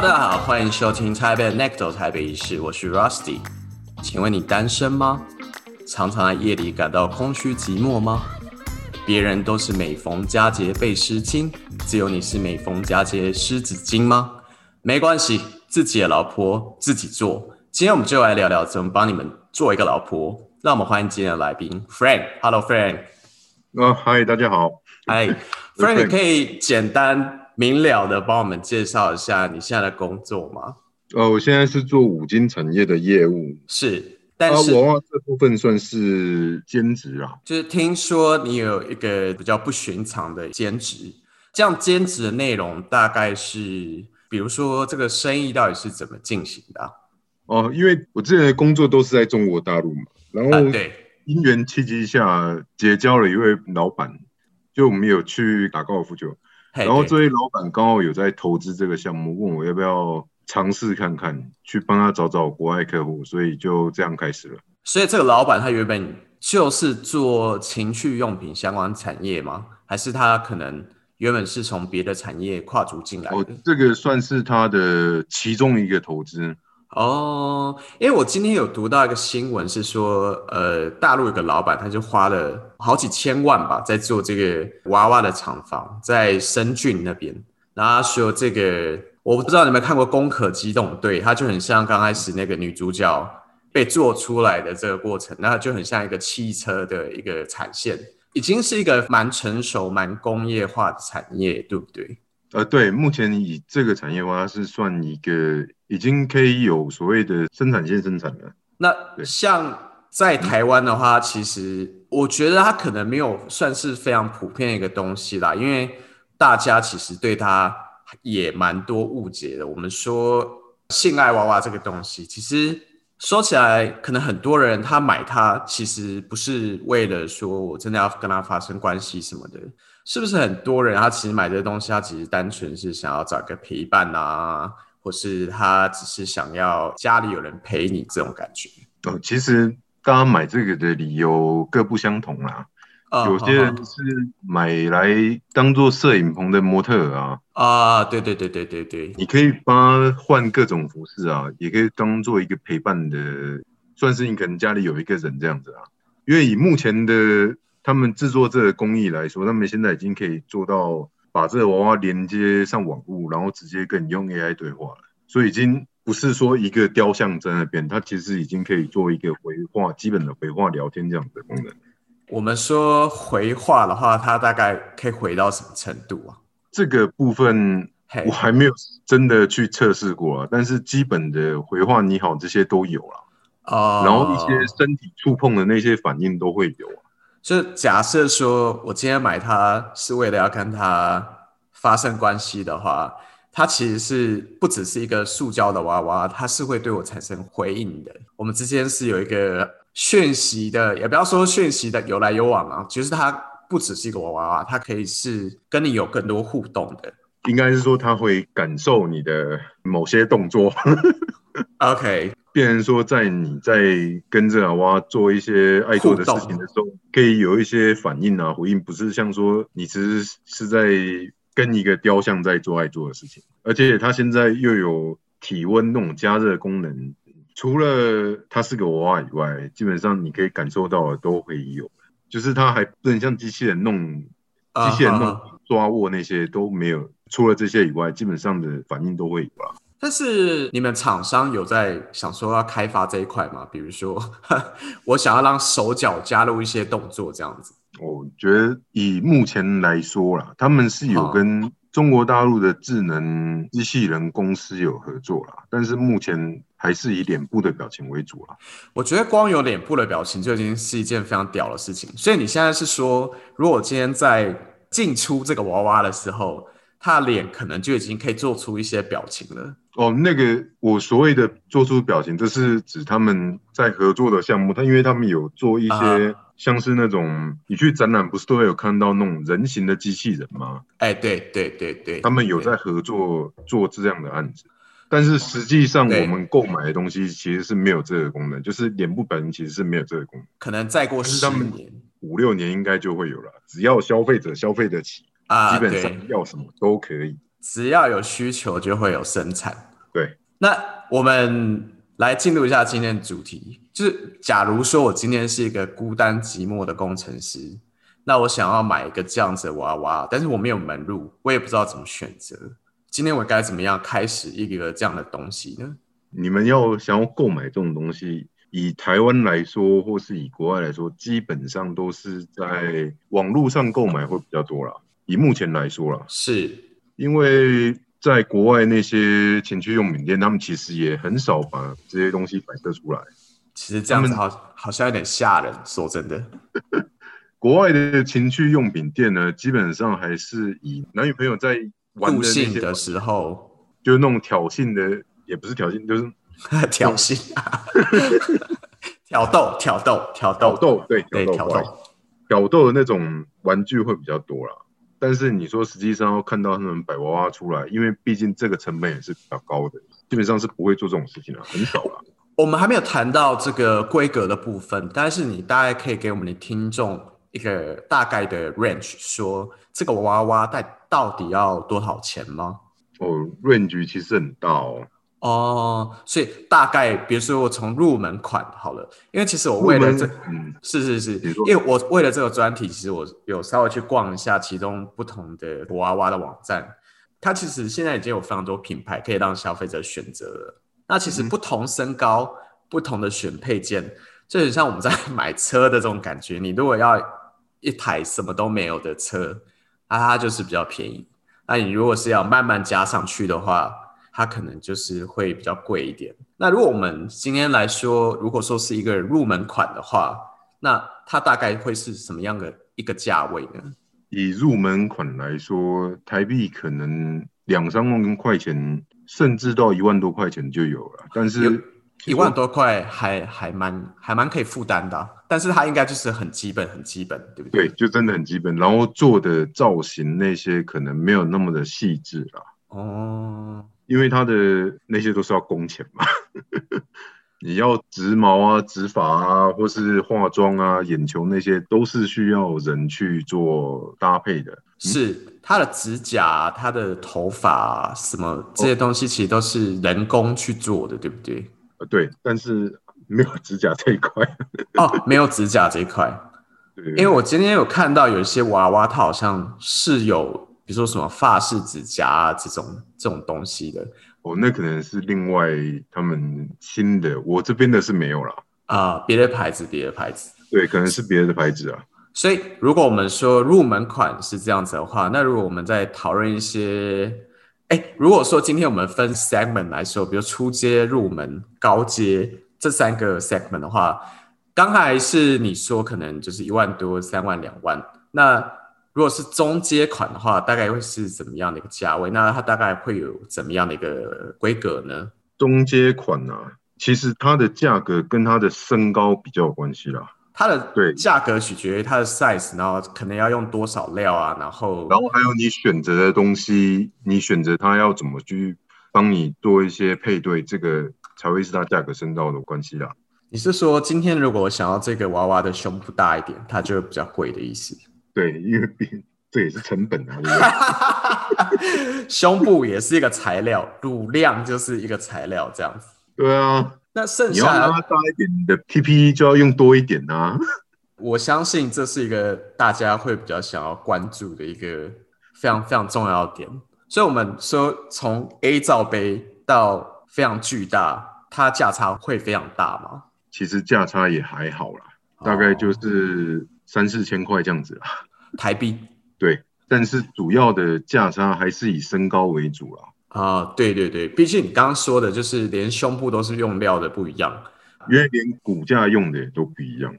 Hello，大家好，欢迎收听台北 Necto 台北仪式，我是 Rusty。请问你单身吗？常常在夜里感到空虚寂寞吗？别人都是每逢佳节倍思亲，只有你是每逢佳节湿纸巾吗？没关系，自己的老婆自己做。今天我们就来聊聊怎么帮你们做一个老婆。让我们欢迎今天的来宾 Frank。Hello，Frank。啊，嗨，大家好。嗨，Frank，你可以简单明了的帮我们介绍一下你现在的工作吗？呃，我现在是做五金产业的业务，是，但是娃娃这部分算是兼职啊。就是听说你有一个比较不寻常的兼职，这样兼职的内容大概是，比如说这个生意到底是怎么进行的？哦，因为我之前的工作都是在中国大陆嘛。然后对，因缘契机下结交了一位老板，就我们有去打高尔夫球，然后这位老板刚好有在投资这个项目，问我要不要尝试看看，去帮他找找国外客户，所以就这样开始了。所以这个老板他原本就是做情趣用品相关产业吗？还是他可能原本是从别的产业跨足进来的？哦，这个算是他的其中一个投资。哦，因为我今天有读到一个新闻，是说，呃，大陆有个老板，他就花了好几千万吧，在做这个娃娃的厂房，在深圳那边。然后说这个，我不知道你们看过《攻壳机动队》，它就很像刚开始那个女主角被做出来的这个过程，那就很像一个汽车的一个产线，已经是一个蛮成熟、蛮工业化的产业，对不对？呃，对，目前以这个产业话，它是算一个已经可以有所谓的生产线生产了。那像在台湾的话，其实我觉得它可能没有算是非常普遍的一个东西啦，因为大家其实对它也蛮多误解的。我们说性爱娃娃这个东西，其实说起来，可能很多人他买它其实不是为了说我真的要跟他发生关系什么的。是不是很多人他其实买这东西，他其实单纯是想要找个陪伴啊，或是他只是想要家里有人陪你这种感觉？哦，其实大家买这个的理由各不相同啦。有些人是买来当做摄影棚的模特啊。啊，对对对对对对，你可以帮他换各种服饰啊，也可以当做一个陪伴的，算是你可能家里有一个人这样子啊。因为以目前的。他们制作这个工艺来说，他们现在已经可以做到把这个娃娃连接上网络，然后直接跟你用 AI 对话了。所以已经不是说一个雕像在那边，它其实已经可以做一个回话，基本的回话聊天这样的功能。我们说回话的话，它大概可以回到什么程度啊？这个部分我还没有真的去测试过啊，但是基本的回话你好这些都有了啊，然后一些身体触碰的那些反应都会有啊。就假设说，我今天买它是为了要跟它发生关系的话，它其实是不只是一个塑胶的娃娃，它是会对我产生回应的。我们之间是有一个讯息的，也不要说讯息的有来有往啊，其实它不只是一个娃娃，它可以是跟你有更多互动的。应该是说，它会感受你的某些动作。OK。变成说，在你在跟这娃娃做一些爱做的事情的时候，可以有一些反应啊、回应，不是像说你只是是在跟一个雕像在做爱做的事情。而且它现在又有体温那种加热功能，除了它是个娃娃以外，基本上你可以感受到的都会有。就是它还不能像机器人弄，机器人弄抓握那些都没有。除了这些以外，基本上的反应都会有了。但是你们厂商有在想说要开发这一块吗？比如说，我想要让手脚加入一些动作这样子。我觉得以目前来说啦，他们是有跟中国大陆的智能机器人公司有合作啦，但是目前还是以脸部的表情为主啦。我觉得光有脸部的表情就已经是一件非常屌的事情。所以你现在是说，如果今天在进出这个娃娃的时候，他的脸可能就已经可以做出一些表情了。哦，那个我所谓的做出表情，这是指他们在合作的项目。他因为他们有做一些像是那种，你去展览不是都会有看到那种人形的机器人吗？哎，对对对对，他们有在合作做这样的案子。但是实际上我们购买的东西其实是没有这个功能，就是脸部表情其实是没有这个功能。可能再过十年、五六年应该就会有了，只要消费者消费得起，啊，基本上要什么都可以。只要有需求就会有生产。对，那我们来进入一下今天的主题，就是假如说我今天是一个孤单寂寞的工程师，那我想要买一个这样子的娃娃，但是我没有门路，我也不知道怎么选择。今天我该怎么样开始一个这样的东西呢？你们要想要购买这种东西，以台湾来说，或是以国外来说，基本上都是在网络上购买会比较多啦。以目前来说啦，是因为在国外那些情趣用品店，他们其实也很少把这些东西摆设出来。其实这样子好好像有点吓人，说真的。国外的情趣用品店呢，基本上还是以男女朋友在玩的那些入性的时候，就是那种挑衅的，也不是挑衅，就是 挑衅、挑逗、挑逗、挑挑逗，逗，对，对，挑逗。挑逗的那种玩具会比较多啦。但是你说实际上要看到他们摆娃娃出来，因为毕竟这个成本也是比较高的，基本上是不会做这种事情的，很少啦。我们还没有谈到这个规格的部分，但是你大概可以给我们的听众一个大概的 range，说这个娃娃带到底要多少钱吗？哦，range 其实很大哦。哦，所以大概比如说我从入门款好了，因为其实我为了这，嗯，是是是因为我为了这个专题，其实我有稍微去逛一下其中不同的娃娃的网站，它其实现在已经有非常多品牌可以让消费者选择了。那其实嗯不同身高、不同的选配件，就很像我们在 买车的这种感觉。你如果要一台什么都没有的车，那它就是比较便宜。那你如果是要慢慢加上去的话，它可能就是会比较贵一点。那如果我们今天来说，如果说是一个入门款的话，那它大概会是什么样的一个价位呢？以入门款来说，台币可能两三万块钱，甚至到一万多块钱就有了。但是一万多块还还蛮还蛮可以负担的啊、但是它应该就是很基本很基本，对不对？对，就真的很基本。然后做的造型那些可能没有那么的细致啦，哦，因为他的那些都是要工钱嘛。你要植毛啊、植发啊，或是化妆啊、眼球那些，都是需要人去做搭配的。是他的指甲、他的头发什么这些东西，其实都是人工去做的，对不对？呃，对，但是没有指甲这一块。哦，没有指甲这一块，对，因为我今天有看到有一些娃娃，它好像是有，比如说什么发饰指甲啊这种这种东西的哦，那可能是另外他们新的，我这边的是没有了。啊，别的牌子，别的牌子。对，可能是别的牌子啊。所以，如果我们说入门款是这样子的话，那如果我们在讨论一些，哎，如果说今天我们分 segment 来说，比如初阶、入门、高阶这三个 segment 的话，刚才是你说可能就是一万多、三万、两万，那如果是中阶款的话，大概会是怎么样的一个价位？那它大概会有怎么样的一个规格呢？中阶款啊，其实它的价格跟它的身高比较有关系啦。它的对价格取决于它的 size，然后可能要用多少料啊，然后然后还有你选择的东西，你选择它要怎么去帮你做一些配对，这个才会是它价格升高的关系啦。你是说今天如果我想要这个娃娃的胸部大一点，它就比较贵的意思？对，因为毕这也是成本啊？胸部也是一个材料，乳量就是一个材料，这样子。对啊，那剩你要让下它大一点，你的 TPE 就要用多一点啊。我相信这是一个大家会比较想要关注的一个非常非常重要的点。所以，我们说从 A 罩杯到非常巨大，它价差会非常大吗？其实价差也还好啦，大概就是三四千块这样子啦。台币对，但是主要的价差还是以身高为主啦，啊、对对对，毕竟你刚刚说的就是连胸部都是用料的不一样。因为连骨架用的也都不一样。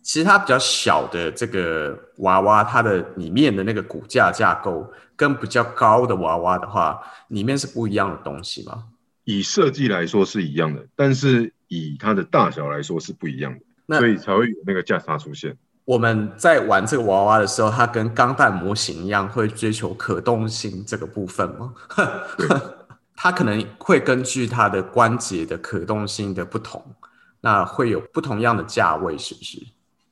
其实它比较小的这个娃娃，它的里面的那个骨架架构跟比较高的娃娃的话，里面是不一样的东西吗？以设计来说是一样的，但是以它的大小来说是不一样的，所以才会有那个价差出现。我们在玩这个娃娃的时候，它跟钢弹模型一样，会追求可动性这个部分吗？对它可能会根据它的关节的可动性的不同，那会有不同样的价位，是不是？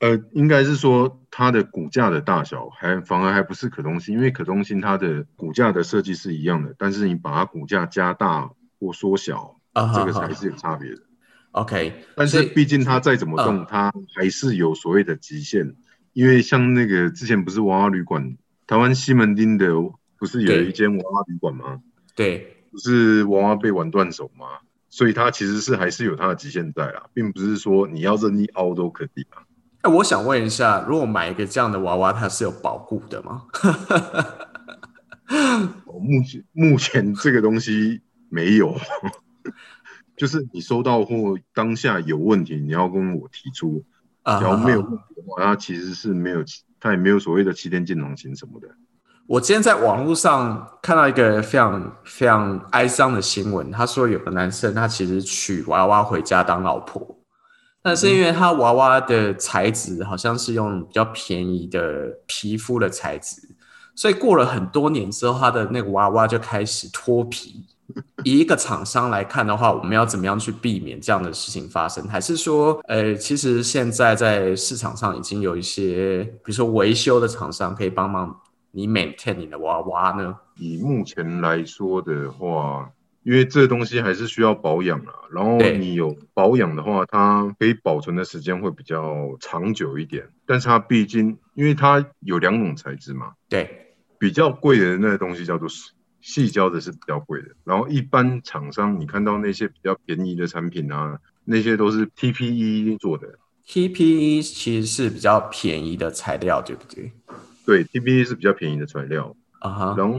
呃，应该是说它的骨架的大小还反而还不是可动性，因为可动性它的骨架的设计是一样的，但是你把它骨架加大或缩小，啊这个才是有差别的。OK，但是毕竟它再怎么动，嗯它还是有所谓的极限。因为像那个之前不是娃娃旅馆，台湾西门町的不是有一间娃娃旅馆吗？对不是娃娃被玩断手吗？所以它其实是还是有它的极限在啦，并不是说你要任意凹都可以啊。哎，我想问一下，如果买一个这样的娃娃，它是有保护的吗？哦目前目前这个东西没有，就是你收到货当下有问题，你要跟我提出。啊只要没有问题的话，它其实是没有，它也没有所谓的七天鉴赏期什么的。我今天在网络上看到一个非常非常哀伤的新闻，他说有个男生他其实娶娃娃回家当老婆，但是因为他娃娃的材质好像是用比较便宜的皮肤的材质，所以过了很多年之后，他的那个娃娃就开始脱皮。以一个厂商来看的话，我们要怎么样去避免这样的事情发生？还是说，呃，其实现在在市场上已经有一些，比如说维修的厂商可以帮忙你 maintain 你的娃娃呢？以目前来说的话，因为这东西还是需要保养啊，然后你有保养的话，它可以保存的时间会比较长久一点。但是它毕竟，因为它有两种材质嘛，对，比较贵的那个东西叫做细胶的是比较贵的，然后一般厂商你看到那些比较便宜的产品啊，那些都是 TPE 做的。TPE 其实是比较便宜的材料，对不对？对，TPE 是比较便宜的材料，啊哈，然后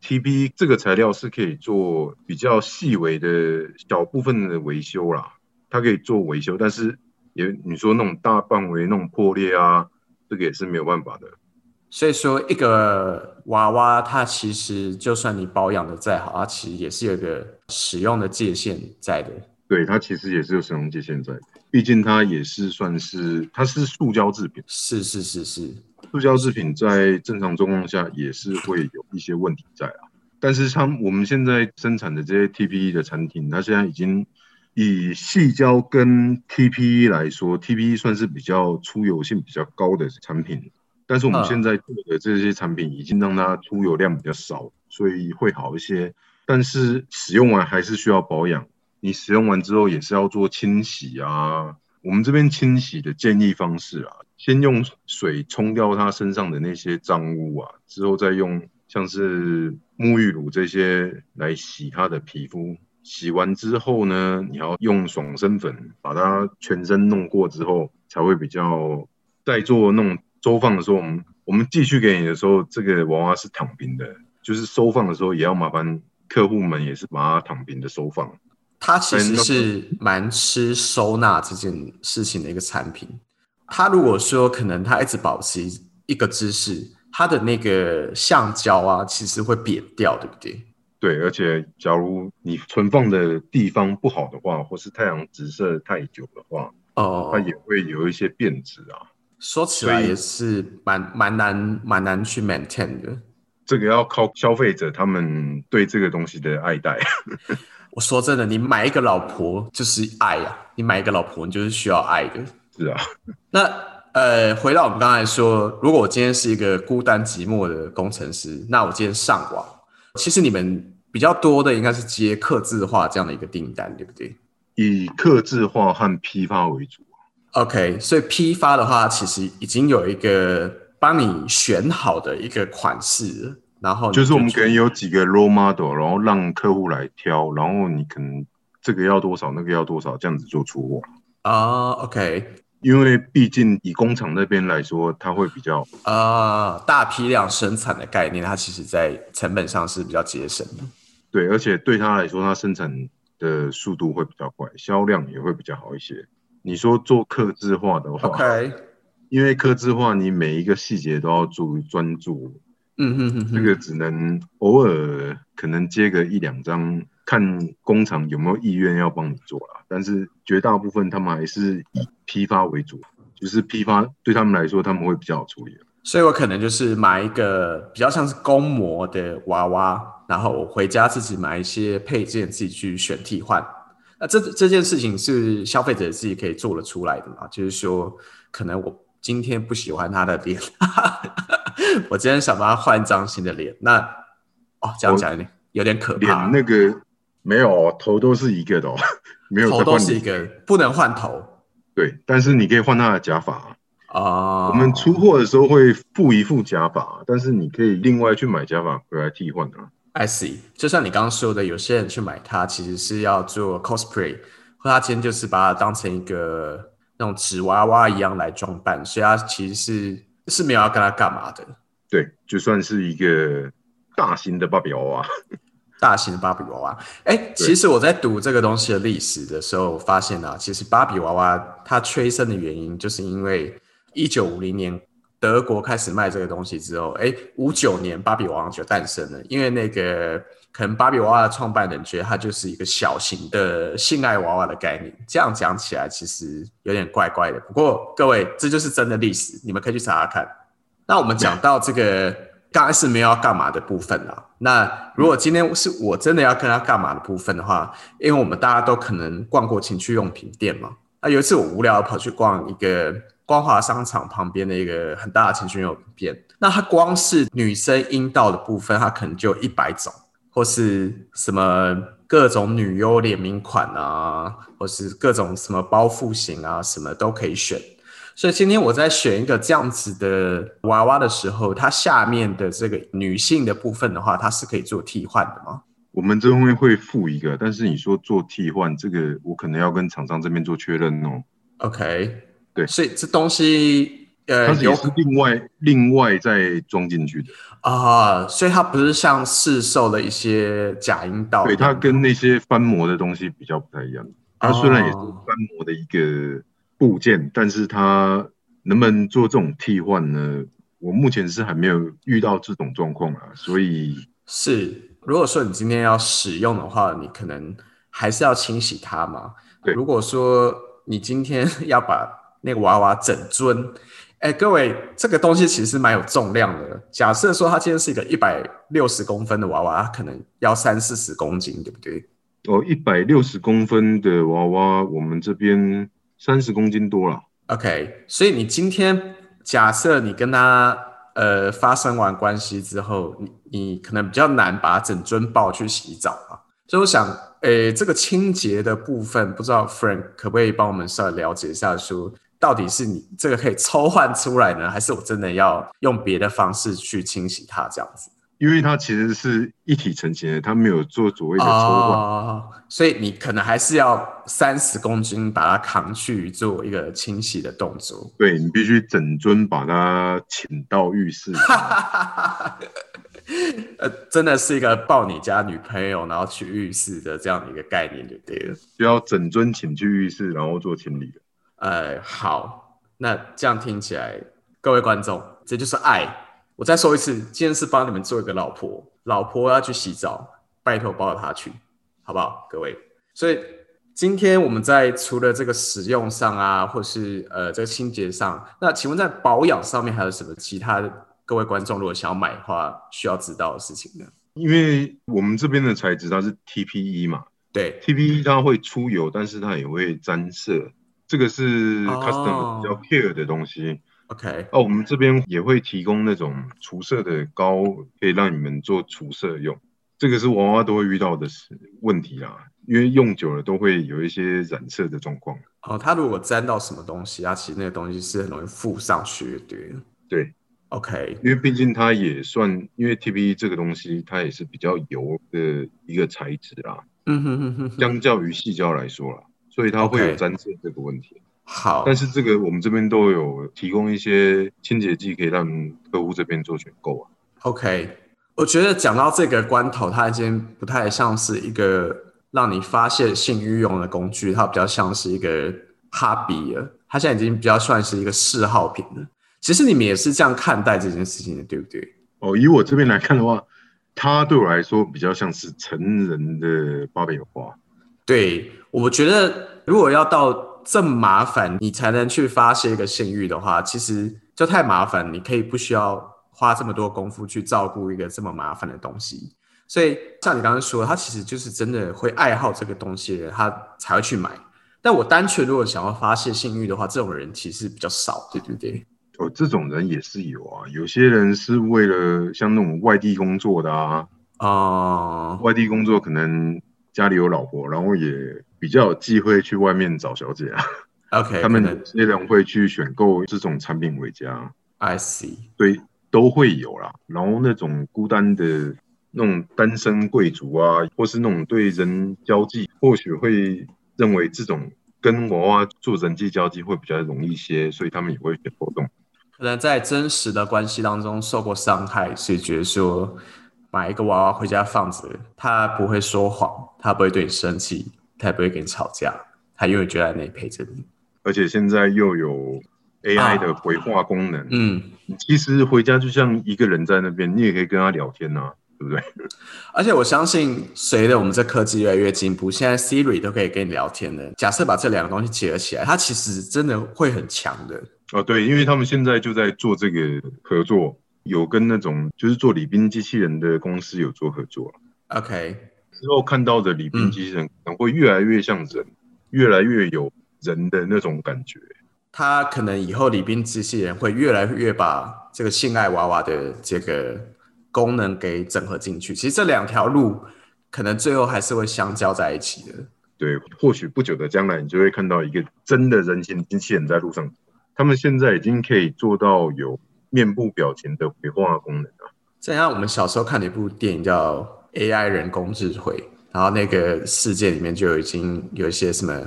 TPE 这个材料是可以做比较细微的小部分的维修啦，它可以做维修，但是也你说那种大范围那种破裂啊，这个也是没有办法的。所以说一个娃娃，它其实就算你保养的再好，它其实也是有一个使用的界限在的。对，它其实也是有使用界限在的，毕竟它也是算是它是塑胶制品，是是是是，塑胶制品在正常状况下也是会有一些问题在啊。但是像我们现在生产的这些 TPE 的产品，它现在已经以细胶跟 TPE 来说，TPE 算是比较出油性比较高的产品。但是我们嗯现在做的这些产品已经让它出油量比较少，所以会好一些。但是使用完还是需要保养。你使用完之后也是要做清洗啊。我们这边清洗的建议方式啊，先用水冲掉它身上的那些脏污啊，之后再用像是沐浴乳这些来洗它的皮肤。洗完之后呢，你要用爽身粉把它全身弄过之后，才会比较再做那种收放的时候，我们我们寄去给你的时候，这个娃娃是躺平的，就是收放的时候也要麻烦客户们也是把它躺平的收放。它其实是蛮吃收纳这件事情的一个产品。它如果说可能它一直保持一个姿势，它的那个橡胶啊，其实会扁掉，对不对？对，而且假如你存放的地方不好的话，或是太阳直射太久的话，哦，它也会有一些变质啊。说起来也是蛮蛮难蛮难去 maintain 的。这个要靠消费者他们对这个东西的爱戴。我说真的，你买一个老婆就是爱啊，你买一个老婆，你就是需要爱的。是啊，那呃，回到我们刚才说，如果我今天是一个孤单寂寞的工程师，那我今天上网，其实你们比较多的应该是接刻字化这样的一个订单，对不对以刻字化和批发为主。？OK，所以批发的话，其实已经有一个帮你选好的一个款式，然后你就是我们可能有几个 role model，然后让客户来挑，然后你可能这个要多少，那个要多少，这样子就出货。啊、o k 因为毕竟以工厂那边来说，它会比较啊，大批量生产的概念，它其实在成本上是比较节省的。对，而且对他来说，它生产的速度会比较快，销量也会比较好一些。你说做刻字化的话 OK，因为刻字化你每一个细节都要注专注，嗯哼哼哼，这个只能偶尔可能接个一两张，看工厂有没有意愿要帮你做啦。但是绝大部分他们还是以批发为主，就是批发对他们来说他们会比较好处理。所以我可能就是买一个比较像是公模的娃娃，然后我回家自己买一些配件，自己去选替换。那这这件事情是消费者自己可以做得出来的嘛？就是说，可能我今天不喜欢他的脸，我今天想帮他换一张新的脸。那哦，这样讲有点有点可怕。脸那个没有头都是一个的，哦没有头都是一个，不能换头。对，但是你可以换他的假发啊。我们出货的时候会附一副假发，但是你可以另外去买假发回来替换啊。I see，就像你刚刚说的，有些人去买它其实是要做 cosplay，或他今天就是把它当成一个那种纸娃娃一样来装扮，所以他其实是是没有要跟他干嘛的。对，就算是一个大型的芭比娃娃，大型的芭比娃娃。哎，其实我在读这个东西的历史的时候，发现啊，其实芭比娃娃它催生的原因，就是因为一九五零年。德国开始卖这个东西之后，哎，五九年芭比娃娃就诞生了。因为那个可能芭比娃娃的创办人觉得它就是一个小型的性爱娃娃的概念。这样讲起来其实有点怪怪的。不过各位，这就是真的历史，你们可以去查查看。那我们讲到这个刚开始没有要干嘛的部分了。那如果今天是我真的要跟他干嘛的部分的话，因为我们大家都可能逛过情趣用品店嘛。那有一次我无聊跑去逛一个。光华商场旁边的一个很大的情趣用品店，那它光是女生阴道的部分，它可能就一百种，或是什么各种女优联名款啊，或是各种什么包覆型啊，什么都可以选。所以今天我在选一个这样子的娃娃的时候，它下面的这个女性的部分的话，它是可以做替换的吗？我们这边会附一个，但是你说做替换，这个我可能要跟厂商这边做确认哦。OK。对，所以这东西，呃，它也是另外另外再装进去的啊，所以它不是像市售的一些假阴道，对，它跟那些翻模的东西比较不太一样。它虽然也是翻模的一个部件，但是它能不能做这种替换呢？我目前是还没有遇到这种状况啊，所以是，如果说你今天要使用的话，你可能还是要清洗它嘛。对，如果说你今天 要把那个娃娃整尊，哎，各位，这个东西其实蛮有重量的。假设说它今天是一个一百六十公分的娃娃，它可能要三四十公斤，对不对？哦，一百六十公分的娃娃，我们这边三十公斤多了。OK，所以你今天假设你跟他呃发生完关系之后，你你可能比较难把整尊抱去洗澡啊。所以我想，诶，这个清洁的部分，不知道 Frank 可不可以帮我们稍微了解一下，说。到底是你这个可以抽换出来呢，还是我真的要用别的方式去清洗它这样子？因为它其实是一体成型的，它没有做所谓的抽换，哦所以你可能还是要三十公斤把它扛去做一个清洗的动作。对你必须整尊把它请到浴室。呃，真的是一个抱你家女朋友然后去浴室的这样的一个概念，就对了。就要整尊请去浴室，然后做清理呃，好，那这样听起来，各位观众，这就是爱。我再说一次，今天是帮你们做一个老婆，老婆要去洗澡，拜托抱着她去，好不好，各位？所以今天我们在除了这个使用上啊，或是呃这个清洁上，那请问在保养上面还有什么其他的？各位观众如果想要买的话，需要知道的事情呢？因为我们这边的材质它是 TPE 嘛，对，TPE 它会出油，但是它也会沾色。这个是 custom 比较 care 的东西，OK。哦，我们这边也会提供那种除色的膏，可以让你们做除色用。这个是娃娃都会遇到的是问题啦，因为用久了都会有一些染色的状况。哦，它如果沾到什么东西，它其实那个东西是很容易附上去，对。对，OK。因为毕竟它也算，因为 TPE 这个东西它也是比较油的一个材质啦。嗯哼哼哼。相较于细胶来说啦。所以它会有沾色这个问题。好，但是这个我们这边都有提供一些清洁剂，可以让客户这边做选购啊。OK，我觉得讲到这个关头，它已经不太像是一个让你发泄性欲用的工具，它比较像是一个哈比了。它现在已经比较算是一个嗜好品了。其实你们也是这样看待这件事情的，对不对？哦，以我这边来看的话，它对我来说比较像是成人的芭比花。对，我觉得如果要到这么麻烦，你才能去发泄一个性欲的话，其实就太麻烦。你可以不需要花这么多功夫去照顾一个这么麻烦的东西。所以像你刚刚说，他其实就是真的会爱好这个东西的人，他才会去买。但我单纯如果想要发泄性欲的话，这种人其实比较少，对不对？哦，这种人也是有啊。有些人是为了像那种外地工作的啊，啊，外地工作可能。家里有老婆，然后也比较有机会去外面找小姐啊。OK，他们有些人会去选购这种产品回家，I see。对，都会有啦。然后那种孤单的那种单身贵族啊，或是那种对人交际，或许会认为这种跟娃娃做人际交际会比较容易一些，所以他们也会选购这种。可能在真实的关系当中受过伤害，所以觉得说买一个娃娃回家放着，他不会说谎，他不会对你生气，他也不会跟你吵架，他永远就在那里陪着你。而且现在又有 AI 的回话功能，嗯，其实回家就像一个人在那边，你也可以跟他聊天呐、对不对？而且我相信，随着我们这科技越来越进步，现在 Siri 都可以跟你聊天的。假设把这两个东西结合起来，它其实真的会很强的。哦，对，因为他们现在就在做这个合作，有跟那种就是做礼宾机器人的公司有做合作。OK，之后看到的礼宾机器人可能会越来越像人，越来越有人的那种感觉。他可能以后礼宾机器人会越来越把这个性爱娃娃的这个功能给整合进去。其实这两条路可能最后还是会相交在一起的。对，或许不久的将来，你就会看到一个真的人形机器人在路上。他们现在已经可以做到有面部表情的回话功能啊。这样，我们小时候看的一部电影叫《AI 人工智慧》，然后那个世界里面就已经有一些什么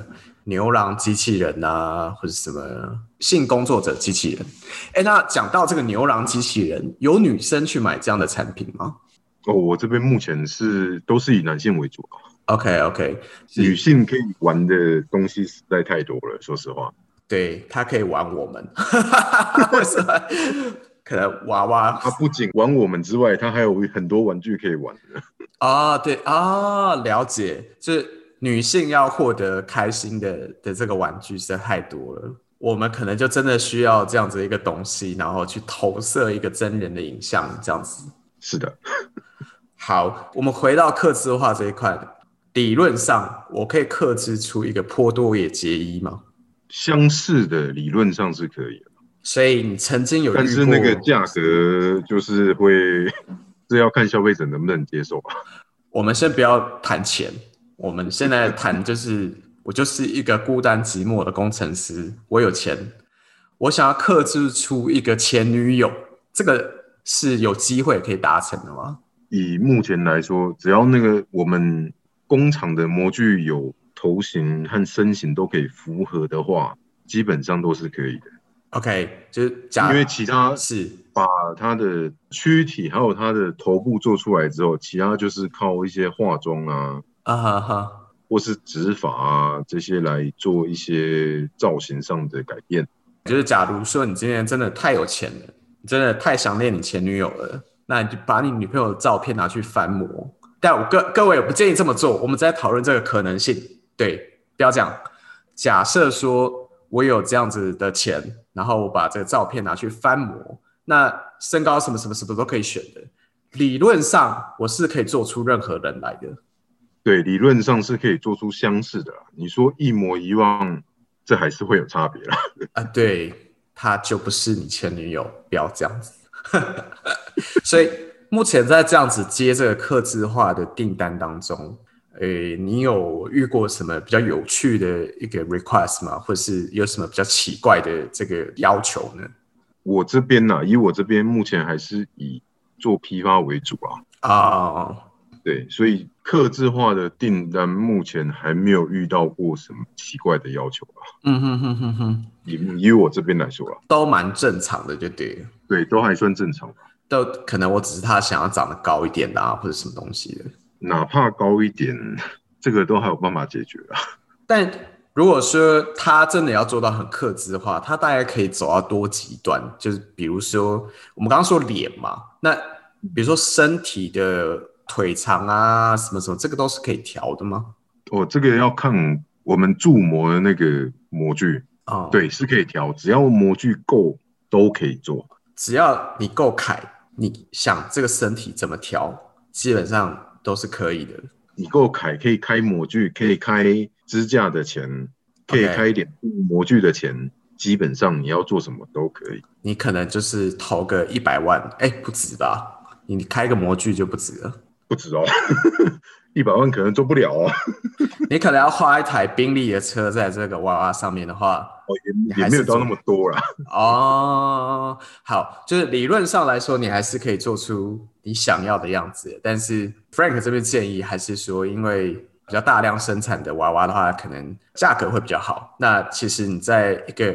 牛郎机器人啊，或者什么性工作者机器人。哎，那讲到这个牛郎机器人，有女生去买这样的产品吗哦，我这边目前是都是以男性为主啊，？OK OK，女性可以玩的东西实在太多了，说实话。对，他可以玩我们，为什么？可能娃娃 他不仅玩我们之外，他还有很多玩具可以玩的。啊，对啊，了解，就是女性要获得开心的的这个玩具实在太多了，我们可能就真的需要这样子一个东西，然后去投射一个真人的影像，这样子。是的，好，我们回到客制化这一块，理论上我可以克制出一个波多野结衣吗？相似的理论上是可以的，所以你曾经有，但是那个价格就是会，这要看消费者能不能接受吧。我们先不要谈钱，我们现在谈就是，我就是一个孤单寂寞的工程师，我有钱，我想要克制出一个前女友，这个是有机会可以达成的吗？以目前来说，只要那个我们工厂的模具有头型和身形都可以符合的话，基本上都是可以的。OK，就是假因为其他是把他的躯体还有他的头部做出来之后，其他就是靠一些化妆啊，啊哈哈，或是指法啊这些来做一些造型上的改变。就是假如说你今天真的太有钱了，你真的太想念你前女友了，那你就把你女朋友的照片拿去翻模。但我各各位我不建议这么做，我们在讨论这个可能性。对，不要这样。假设说我有这样子的钱，然后我把这个照片拿去翻模，那身高什么什么什么都可以选的。理论上我是可以做出任何人来的。对，理论上是可以做出相似的啦。你说一模一样，这还是会有差别啦。啊，对，她就不是你前女友，不要这样子。所以目前在这样子接这个客制化的订单当中，诶，你有遇过什么比较有趣的一个 request 吗？或是有什么比较奇怪的这个要求呢？我这边呢、以我这边目前还是以做批发为主啊。啊、对，所以客制化的订单目前还没有遇到过什么奇怪的要求啊。嗯哼哼哼哼，以以我这边来说啊，都蛮正常的，就对了。对，都还算正常吧。都可能我只是他想要长得高一点的啊，或者什么东西的。哪怕高一点，这个都还有办法解决啊。但如果说他真的要做到很克制的话，他大概可以走到多极端？就是比如说，我们刚刚说脸嘛，那比如说身体的腿长啊，什么什么，这个都是可以调的吗？哦，这个要看我们铸模的那个模具，哦，，对，是可以调，只要模具够都可以做。只要你够凯，你想这个身体怎么调，基本上都是可以的。你够凯，可以开模具，可以开支架的钱，可以开一点模具的钱，基本上你要做什么都可以。你可能就是投个一百万，哎，不止吧？你开个模具就不止了。不止哦，一百万可能做不了哦。你可能要花一台宾利的车在这个娃娃上面的话，哦，也也没有到那么多啦。哦，好，就是理论上来说，你还是可以做出你想要的样子。但是 Frank 这边建议还是说，因为比较大量生产的娃娃的话，可能价格会比较好。那其实你在一个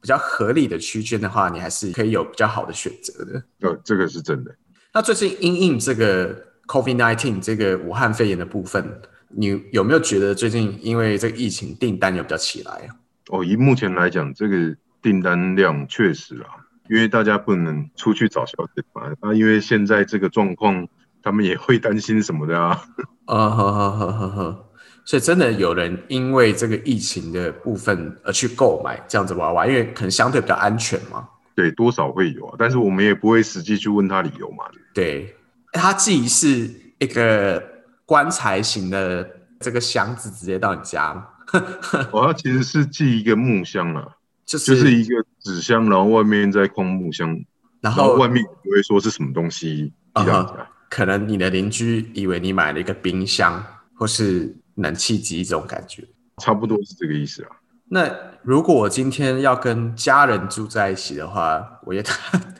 比较合理的区间的话，你还是可以有比较好的选择的。呃，这个是真的。那最近因应这个 COVID-19 这个武汉肺炎的部分。你有没有觉得最近因为这个疫情订单有比较起来啊？哦，以目前来讲，这个订单量确实啊，因为大家不能出去找小姐嘛，啊，因为现在这个状况，他们也会担心什么的啊。啊，好好好好好，所以真的有人因为这个疫情的部分而去购买这样子娃娃，因为可能相对比较安全嘛。对，多少会有啊，但是我们也不会实际去问他理由嘛。对，它既是一个。棺材型的这个箱子直接到你家吗？哦，它其实是寄一个木箱啊，就是就是一个纸箱，然后外面再框木箱，然后外面不会说是什么东西寄到家。可能你的邻居以为你买了一个冰箱或是冷气机这种感觉，差不多是这个意思啊。那如果我今天要跟家人住在一起的话，我也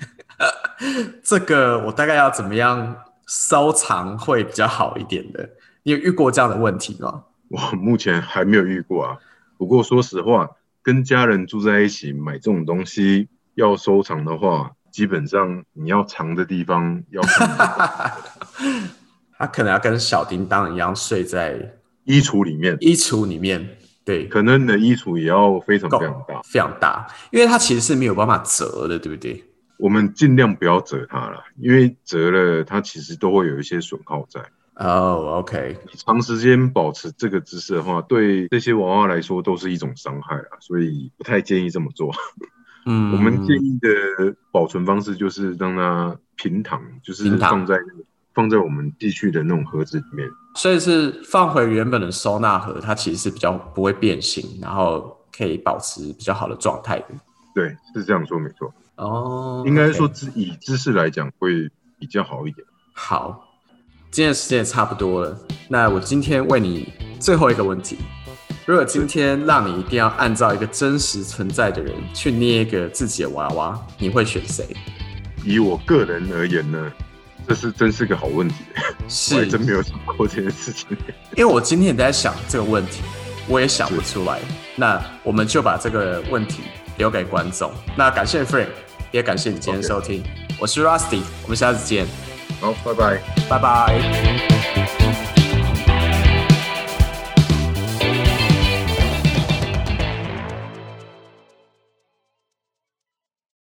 这个我大概要怎么样？收藏会比较好一点的，你有遇过这样的问题吗？我目前还没有遇过啊。不过说实话，跟家人住在一起买这种东西要收藏的话，基本上你要藏的地方要。他可能要跟小叮当一样睡在衣橱里面。衣橱里面，对，可能你的衣橱也要非常非常大，非常大，因为它其实是没有办法折的，对不对？我们尽量不要折它了，因为折了它其实都会有一些损耗在。哦，OK。你长时间保持这个姿势的话，对这些娃娃来说都是一种伤害啊，所以不太建议这么做。嗯，我们建议的保存方式就是让它平躺，就是放在放在我们地区的那种盒子里面。所以是放回原本的收纳盒，它其实是比较不会变形，然后可以保持比较好的状态的。对，是这样说没错。哦，应该说知以知识来讲会比较好一点。好，今天的时间也差不多了。那我今天问你最后一个问题：如果今天让你一定要按照一个真实存在的人去捏一个自己的娃娃，你会选谁？以我个人而言呢，这是真是个好问题。是，还真没有想过这件事情。因为我今天也在想这个问题，我也想不出来。那我们就把这个问题留给观众。那感谢 Frank。也感谢你今天收听，我是 Rusty，我们下次见。好，拜拜，拜拜。